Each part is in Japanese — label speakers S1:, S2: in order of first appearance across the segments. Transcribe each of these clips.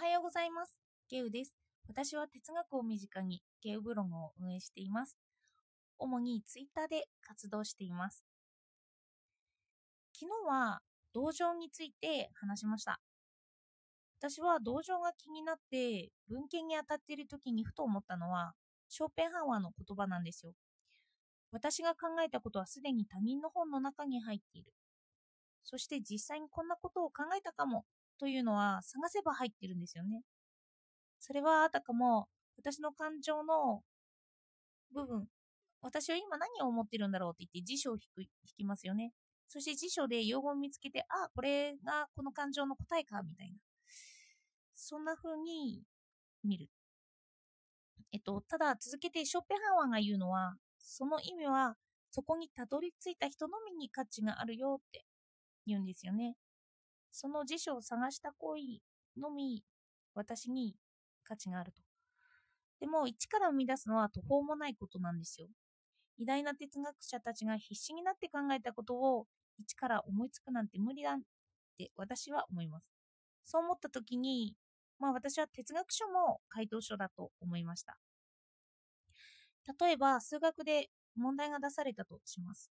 S1: はようございます。ゲウです。私は哲学を身近にゲウブログを運営しています。主にツイッターで活動しています。昨日は同情について話しました。私は同情が気になって文献に当たっている時にふと思ったのはショーペンハワーの言葉なんですよ。私が考えたことはすでに他人の本の中に入っている。そして実際にこんなことを考えたかもというのは探せば入ってるんですよね。それはあたかも私の感情の部分、私は今何を思ってるんだろうって言って辞書を引く引きますよね。そして辞書で用語を見つけて、あ、これがこの感情の答えか、みたいな。そんな風に見る。えっと、ただ続けてショッペンハワーが言うのは、その意味はそこにたどり着いた人のみに価値があるよって言うんですよね。その辞書を探した行為のみ私に価値があると。でも一から生み出すのは途方もないことなんですよ。偉大な哲学者たちが必死になって考えたことを一から思いつくなんて無理だって私は思います。そう思った時に、まあ私は哲学書も回答書だと思いました。例えば数学で問題が出されたとします。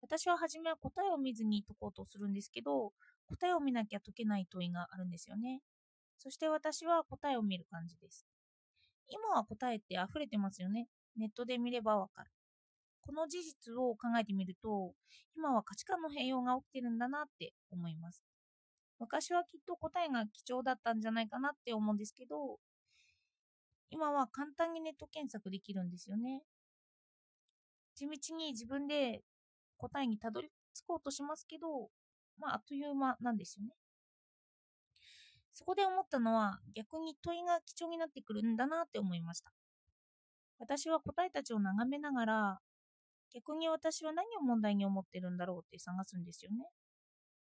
S1: 私は初めは答えを見ずに解こうとするんですけど、答えを見なきゃ解けない問いがあるんですよね。そして私は答えを見る感じです。今は答えって溢れてますよね。ネットで見ればわかる。この事実を考えてみると、今は価値観の変容が起きてるんだなって思います。昔はきっと答えが貴重だったんじゃないかなって思うんですけど、今は簡単にネット検索できるんですよね。地道に自分で答えにたどり着こうとしますけど、まあ、あっという間なんですよね。そこで思ったのは、逆に問いが貴重になってくるんだなって思いました。私は答えたちを眺めながら、逆に私は何を問題に思ってるんだろうって探すんですよね。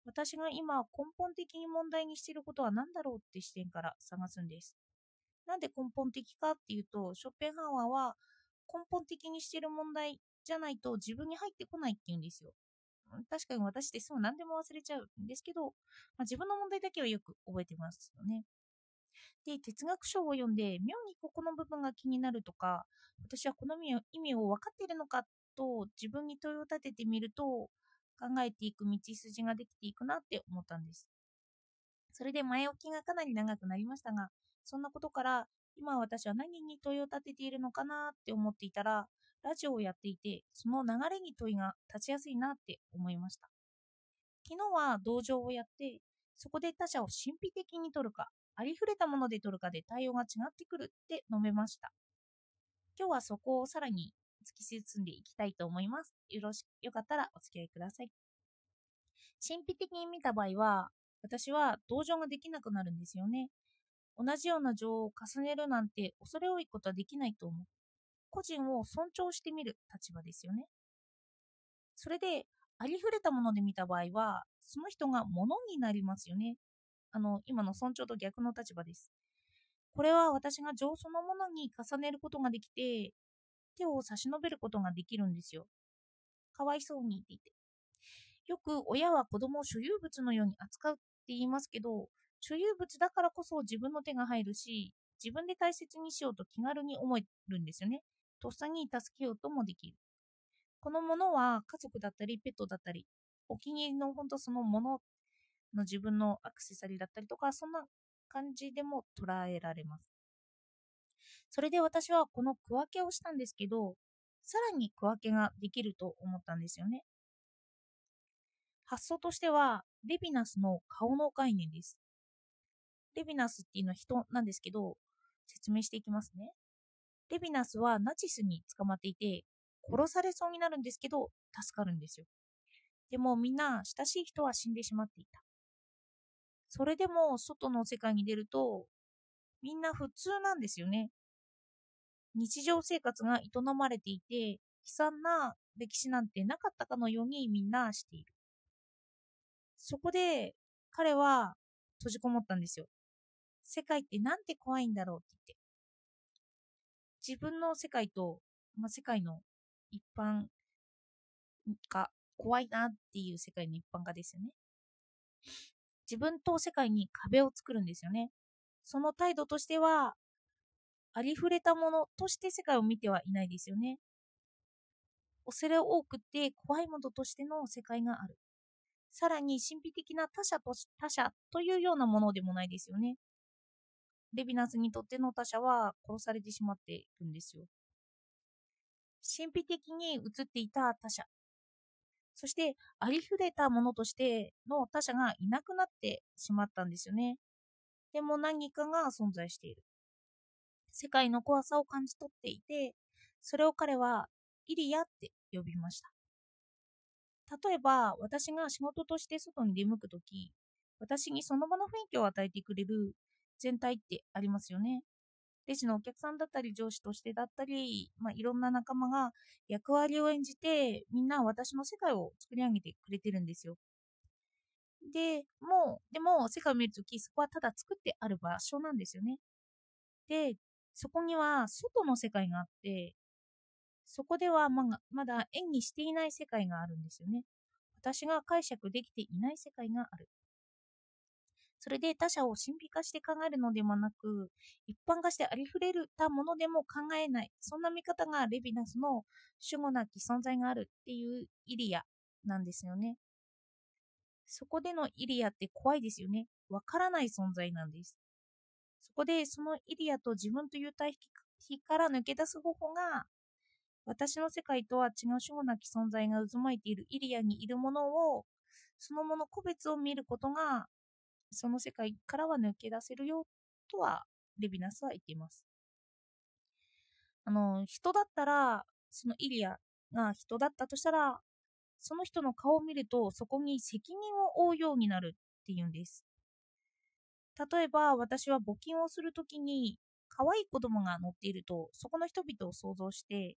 S1: 私が今根本的に問題にしていることは何だろうって視点から探すんです。なんで根本的かっていうと、ショッペンハワーは根本的にしている問題じゃないと自分に入ってこないって言うんですよ。確かに私ってそう何でも忘れちゃうんですけど、まあ、自分の問題だけはよく覚えてますよね。で、哲学書を読んで、妙にここの部分が気になるとか、私はこの意味を分かっているのかと自分に問いを立ててみると、考えていく道筋ができていくなって思ったんです。それで前置きがかなり長くなりましたが、そんなことから今私は何に問いを立てているのかなって思っていたら、ラジオをやっていて、その流れに問いが立ちやすいなって思いました。昨日は同情をやって、そこで他者を神秘的に取るか、ありふれたもので取るかで対応が違ってくるって述べました。今日はそこをさらに突き進んでいきたいと思います。よろしよかったらお付き合いください。神秘的に見た場合は、私は同情ができなくなるんですよね。同じような情を重ねるなんて恐れ多いことはできないと思う。個人を尊重してみる立場ですよね。それで、ありふれたもので見た場合は、その人が物になりますよね。あの、今の尊重と逆の立場です。これは私が情そのものに重ねることができて、手を差し伸べることができるんですよ。かわいそうにって言って。よく親は子供を所有物のように扱うって言いますけど、所有物だからこそ自分の手が入るし、自分で大切にしようと気軽に思えるんですよね。とっさに助けようともできる。このものは家族だったりペットだったり、お気に入りの本当そのものの自分のアクセサリーだったりとか、そんな感じでも捉えられます。それで私はこの区分けをしたんですけど、さらに区分けができると思ったんですよね。発想としては、レヴィナスの顔の概念です。レヴィナスっていうのは人なんですけど、説明していきますね。レヴィナスはナチスに捕まっていて、殺されそうになるんですけど、助かるんですよ。でもみんな親しい人は死んでしまっていた。それでも外の世界に出ると、みんな普通なんですよね。日常生活が営まれていて、悲惨な歴史なんてなかったかのようにみんなしている。そこで彼は閉じこもったんですよ。世界ってなんて怖いんだろうって言って。自分の世界と、まあ、世界の一般が怖いなっていう世界の一般化ですよね。自分と世界に壁を作るんですよね。その態度としては、ありふれたものとして世界を見てはいないですよね。恐れ多くて怖いものとしての世界がある。さらに神秘的な他者と他者というようなものでもないですよね。レビナスにとっての他者は殺されてしまっているんですよ。神秘的に映っていた他者。そして、ありふれたものとしての他者がいなくなってしまったんですよね。でも何かが存在している。世界の怖さを感じ取っていて、それを彼はイリアって呼びました。例えば、私が仕事として外に出向くとき、私にその場の雰囲気を与えてくれる全体ってありますよね。レジのお客さんだったり上司としてだったり、まあ、いろんな仲間が役割を演じてみんな私の世界を作り上げてくれてるんですよ。でもう、でも世界を見るときそこはただ作ってある場所なんですよね。で、そこには外の世界があって、そこではままだ演技していない世界があるんですよね。私が解釈できていない世界がある。それで他者を神秘化して考えるのでもなく、一般化してありふれたものでも考えない。そんな見方がレヴィナスの主語なき存在があるっていうイリアなんですよね。そこでのイリアって怖いですよね。わからない存在なんです。そこでそのイリアと自分という対比から抜け出す方法が、私の世界とは違う主語なき存在が渦巻いているイリアにいるものを、そのもの個別を見ることがその世界からは抜け出せるよとはレヴィナスは言っています。あの、人だったら、そのイリアが人だったとしたら、その人の顔を見るとそこに責任を負うようになるっていうんです。例えば私は募金をするときに可愛い子供が乗っているとそこの人々を想像して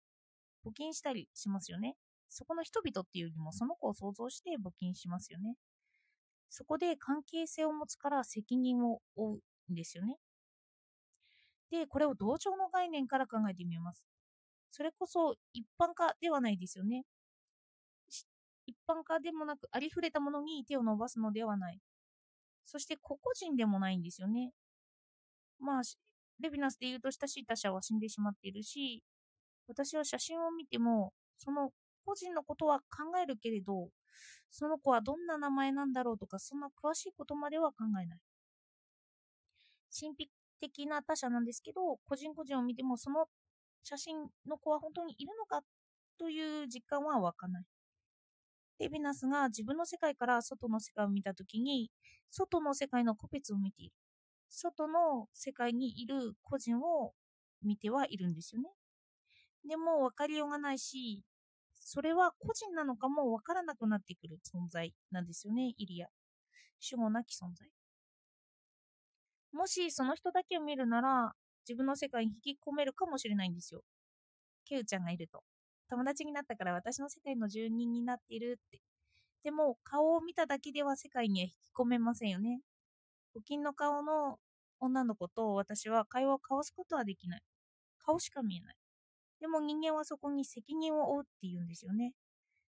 S1: 募金したりしますよね。そこの人々っていうよりもその子を想像して募金しますよね。そこで関係性を持つから責任を負うんですよね。で、これを同調の概念から考えてみます。それこそ一般化ではないですよね。一般化でもなく、ありふれたものに手を伸ばすのではない。そして個々人でもないんですよね。まあ、レヴィナスで言うと親しい他者は死んでしまっているし、私は写真を見ても、その個人のことは考えるけれど、その子はどんな名前なんだろうとか、そんな詳しいことまでは考えない。神秘的な他者なんですけど、個人個人を見ても、その写真の子は本当にいるのかという実感は湧かない。レヴィナスが自分の世界から外の世界を見たときに、外の世界の個別を見ている。外の世界にいる個人を見てはいるんですよね。でも分かりようがないし、それは個人なのかもわからなくなってくる存在なんですよね、イリア。主語なき存在。もしその人だけを見るなら、自分の世界に引き込めるかもしれないんですよ。ケウちゃんがいると。友達になったから私の世界の住人になっているって。でも、顔を見ただけでは世界には引き込めませんよね。募金の顔の女の子と私は会話を交わすことはできない。顔しか見えない。でも人間はそこに責任を負うっていうんですよね。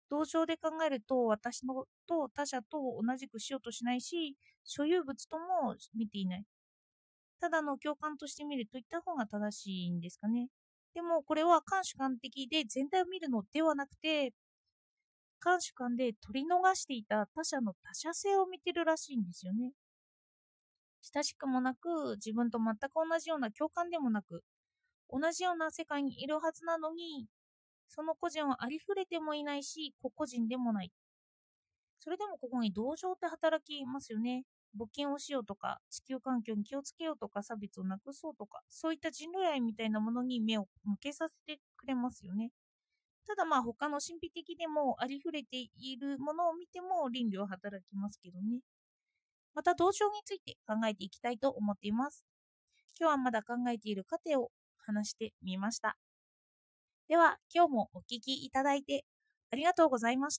S1: 同情で考えると私のと他者と同じくしようとしないし、所有物とも見ていない。ただの共感として見るといった方が正しいんですかね。でもこれは監主観的で全体を見るのではなくて、監主観で取り逃していた他者の他者性を見てるらしいんですよね。親しくもなく、自分と全く同じような共感でもなく、同じような世界にいるはずなのに、その個人はありふれてもいないし、個々人でもない。それでもここに同情って働きますよね。募金をしようとか、地球環境に気をつけようとか、差別をなくそうとか、そういった人類愛みたいなものに目を向けさせてくれますよね。ただまあ他の神秘的でもありふれているものを見ても倫理は働きますけどね。また同情について考えていきたいと思っています。今日はまだ考えている過程を話してみました。では、今日もお聴きいただいてありがとうございました。